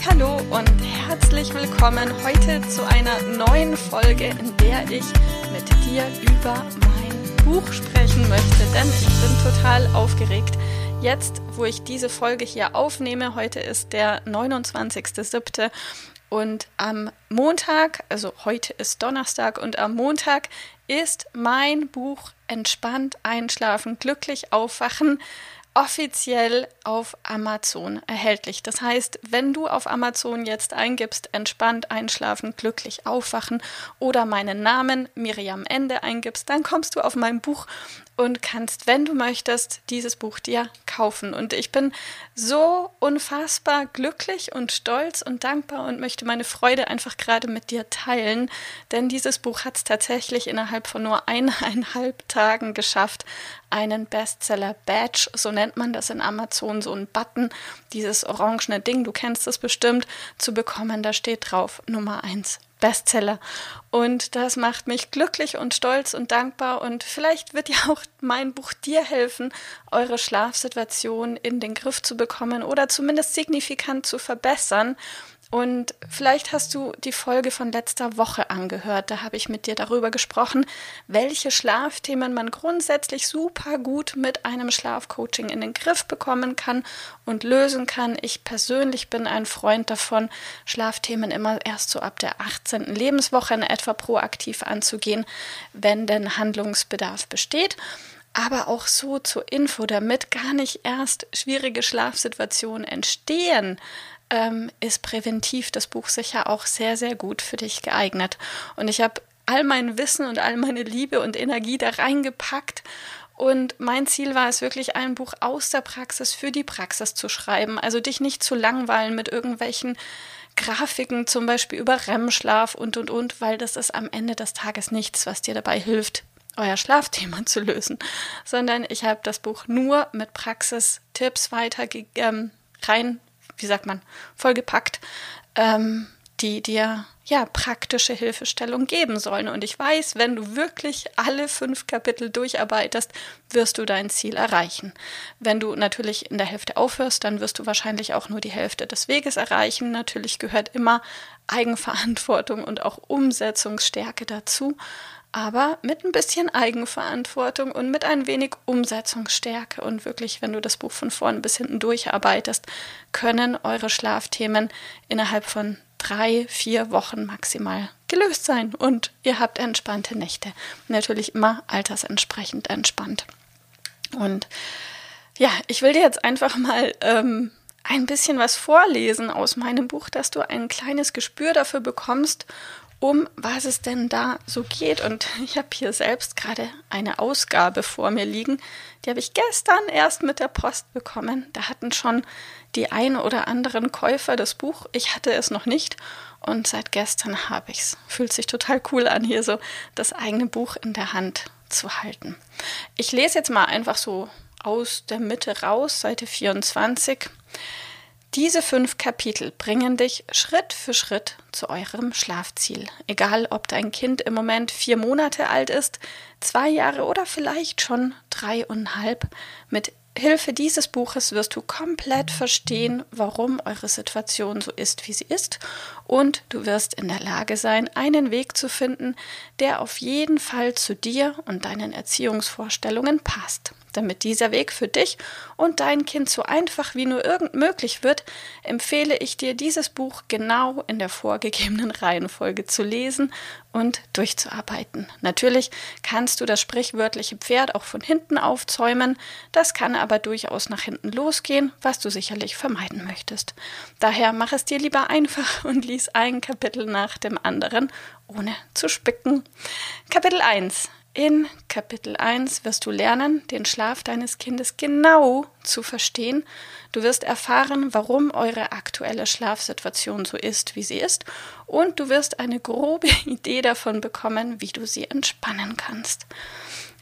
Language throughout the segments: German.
Hallo und herzlich willkommen heute zu einer neuen Folge, in der ich mit dir über mein Buch sprechen möchte, denn ich bin total aufgeregt. Jetzt, wo ich diese Folge hier aufnehme, heute ist der 29.07. Und am Montag, also heute ist Donnerstag und am Montag ist mein Buch Entspannt einschlafen, glücklich aufwachen offiziell auf Amazon erhältlich. Das heißt, wenn du auf Amazon jetzt eingibst, entspannt einschlafen, glücklich aufwachen oder meinen Namen Miriam Ende eingibst, dann kommst du auf mein Buch und kannst, wenn du möchtest, dieses Buch dir kaufen. Und ich bin so unfassbar glücklich und stolz und dankbar und möchte meine Freude einfach gerade mit dir teilen, denn dieses Buch hat es tatsächlich innerhalb von nur eineinhalb Tagen geschafft, einen Bestseller-Badge, so nennt man das in Amazon, so ein Button, dieses orangene Ding, du kennst es bestimmt, zu bekommen. Da steht drauf Nummer eins Bestseller. Und das macht mich glücklich und stolz und dankbar. Und vielleicht wird ja auch mein Buch dir helfen, eure Schlafsituation in den Griff zu bekommen oder zumindest signifikant zu verbessern. Und vielleicht hast du die Folge von letzter Woche angehört. Da habe ich mit dir darüber gesprochen, welche Schlafthemen man grundsätzlich super gut mit einem Schlafcoaching in den Griff bekommen kann und lösen kann. Ich persönlich bin ein Freund davon, Schlafthemen immer erst so ab der 18. Lebenswoche in etwa proaktiv anzugehen, wenn denn Handlungsbedarf besteht aber auch so zur Info, damit gar nicht erst schwierige Schlafsituationen entstehen, ähm, ist präventiv das Buch sicher auch sehr, sehr gut für dich geeignet. Und ich habe all mein Wissen und all meine Liebe und Energie da reingepackt. Und mein Ziel war es wirklich, ein Buch aus der Praxis für die Praxis zu schreiben. Also dich nicht zu langweilen mit irgendwelchen Grafiken, zum Beispiel über REM-Schlaf und, und, und, weil das ist am Ende des Tages nichts, was dir dabei hilft, euer Schlafthema zu lösen, sondern ich habe das Buch nur mit Praxistipps weiter ähm, rein wie sagt man, vollgepackt, ähm, die dir ja praktische Hilfestellung geben sollen. Und ich weiß, wenn du wirklich alle fünf Kapitel durcharbeitest, wirst du dein Ziel erreichen. Wenn du natürlich in der Hälfte aufhörst, dann wirst du wahrscheinlich auch nur die Hälfte des Weges erreichen. Natürlich gehört immer Eigenverantwortung und auch Umsetzungsstärke dazu aber mit ein bisschen Eigenverantwortung und mit ein wenig Umsetzungsstärke. Und wirklich, wenn du das Buch von vorn bis hinten durcharbeitest, können eure Schlafthemen innerhalb von drei, vier Wochen maximal gelöst sein. Und ihr habt entspannte Nächte. Natürlich immer altersentsprechend entspannt. Und ja, ich will dir jetzt einfach mal ähm, ein bisschen was vorlesen aus meinem Buch, dass du ein kleines Gespür dafür bekommst, um was es denn da so geht. Und ich habe hier selbst gerade eine Ausgabe vor mir liegen. Die habe ich gestern erst mit der Post bekommen. Da hatten schon die ein oder anderen Käufer das Buch. Ich hatte es noch nicht. Und seit gestern habe ich es. Fühlt sich total cool an, hier so das eigene Buch in der Hand zu halten. Ich lese jetzt mal einfach so aus der Mitte raus, Seite 24. Diese fünf Kapitel bringen dich Schritt für Schritt zu eurem Schlafziel. Egal, ob dein Kind im Moment vier Monate alt ist, zwei Jahre oder vielleicht schon dreieinhalb, mit Hilfe dieses Buches wirst du komplett verstehen, warum eure Situation so ist, wie sie ist, und du wirst in der Lage sein, einen Weg zu finden, der auf jeden Fall zu dir und deinen Erziehungsvorstellungen passt. Damit dieser Weg für dich und dein Kind so einfach wie nur irgend möglich wird, empfehle ich dir, dieses Buch genau in der vorgegebenen Reihenfolge zu lesen und durchzuarbeiten. Natürlich kannst du das sprichwörtliche Pferd auch von hinten aufzäumen, das kann aber durchaus nach hinten losgehen, was du sicherlich vermeiden möchtest. Daher mach es dir lieber einfach und lies ein Kapitel nach dem anderen, ohne zu spicken. Kapitel 1 In Kapitel 1 wirst du lernen, den Schlaf deines Kindes genau zu verstehen. Du wirst erfahren, warum eure aktuelle Schlafsituation so ist, wie sie ist. Und du wirst eine grobe Idee davon bekommen, wie du sie entspannen kannst.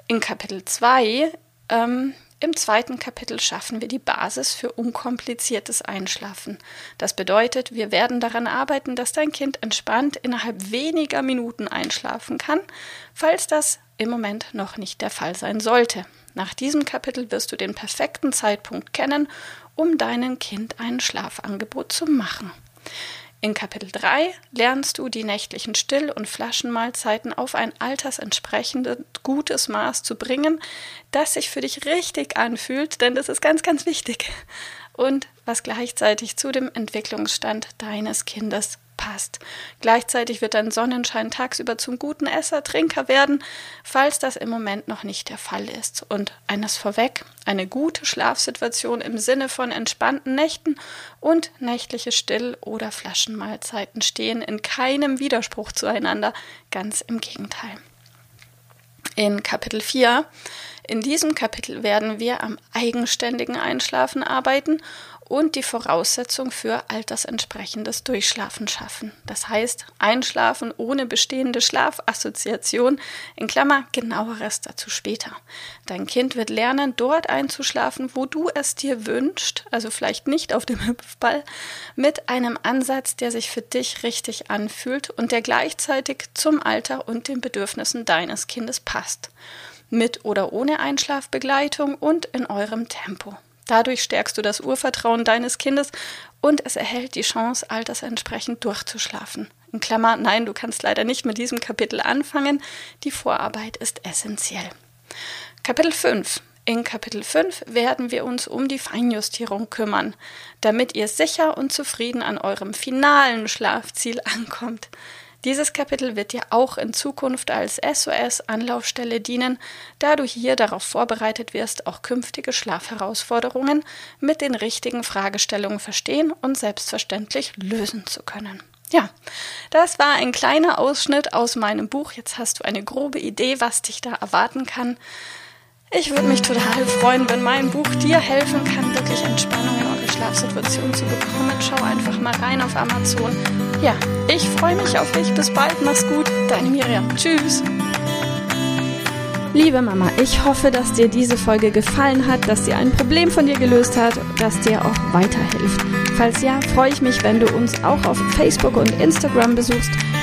In Kapitel 2 ähm, im zweiten Kapitel schaffen wir die Basis für unkompliziertes Einschlafen. Das bedeutet, wir werden daran arbeiten, dass dein Kind entspannt innerhalb weniger Minuten einschlafen kann, falls das im Moment noch nicht der Fall sein sollte. Nach diesem Kapitel wirst du den perfekten Zeitpunkt kennen, um deinem Kind ein Schlafangebot zu machen. In Kapitel 3 lernst du die nächtlichen Still- und Flaschenmahlzeiten auf ein altersentsprechendes gutes Maß zu bringen, das sich für dich richtig anfühlt, denn das ist ganz, ganz wichtig. Und was gleichzeitig zu dem Entwicklungsstand deines Kindes passt. Gleichzeitig wird dein Sonnenschein tagsüber zum guten Esser, Trinker werden, falls das im Moment noch nicht der Fall ist. Und eines vorweg, eine gute Schlafsituation im Sinne von entspannten Nächten und nächtliche Still- oder Flaschenmahlzeiten stehen in keinem Widerspruch zueinander, ganz im Gegenteil. In Kapitel 4 in diesem Kapitel werden wir am eigenständigen Einschlafen arbeiten und die Voraussetzung für altersentsprechendes Durchschlafen schaffen. Das heißt, Einschlafen ohne bestehende Schlafassoziation, in Klammer genaueres dazu später. Dein Kind wird lernen, dort einzuschlafen, wo du es dir wünschst, also vielleicht nicht auf dem Hüpfball, mit einem Ansatz, der sich für dich richtig anfühlt und der gleichzeitig zum Alter und den Bedürfnissen deines Kindes passt. Mit oder ohne Einschlafbegleitung und in eurem Tempo. Dadurch stärkst du das Urvertrauen deines Kindes und es erhält die Chance, altersentsprechend durchzuschlafen. In Klammer, nein, du kannst leider nicht mit diesem Kapitel anfangen. Die Vorarbeit ist essentiell. Kapitel 5. In Kapitel 5 werden wir uns um die Feinjustierung kümmern, damit ihr sicher und zufrieden an eurem finalen Schlafziel ankommt. Dieses Kapitel wird dir auch in Zukunft als SOS-Anlaufstelle dienen, da du hier darauf vorbereitet wirst, auch künftige Schlafherausforderungen mit den richtigen Fragestellungen verstehen und selbstverständlich lösen zu können. Ja, das war ein kleiner Ausschnitt aus meinem Buch. Jetzt hast du eine grobe Idee, was dich da erwarten kann. Ich würde mich total freuen, wenn mein Buch dir helfen kann, wirklich Entspannung Schlafsituation zu bekommen. Schau einfach mal rein auf Amazon. Ja, ich freue mich auf dich. Bis bald. Mach's gut. Deine Miriam. Tschüss. Liebe Mama, ich hoffe, dass dir diese Folge gefallen hat, dass sie ein Problem von dir gelöst hat, dass dir auch weiterhilft. Falls ja, freue ich mich, wenn du uns auch auf Facebook und Instagram besuchst.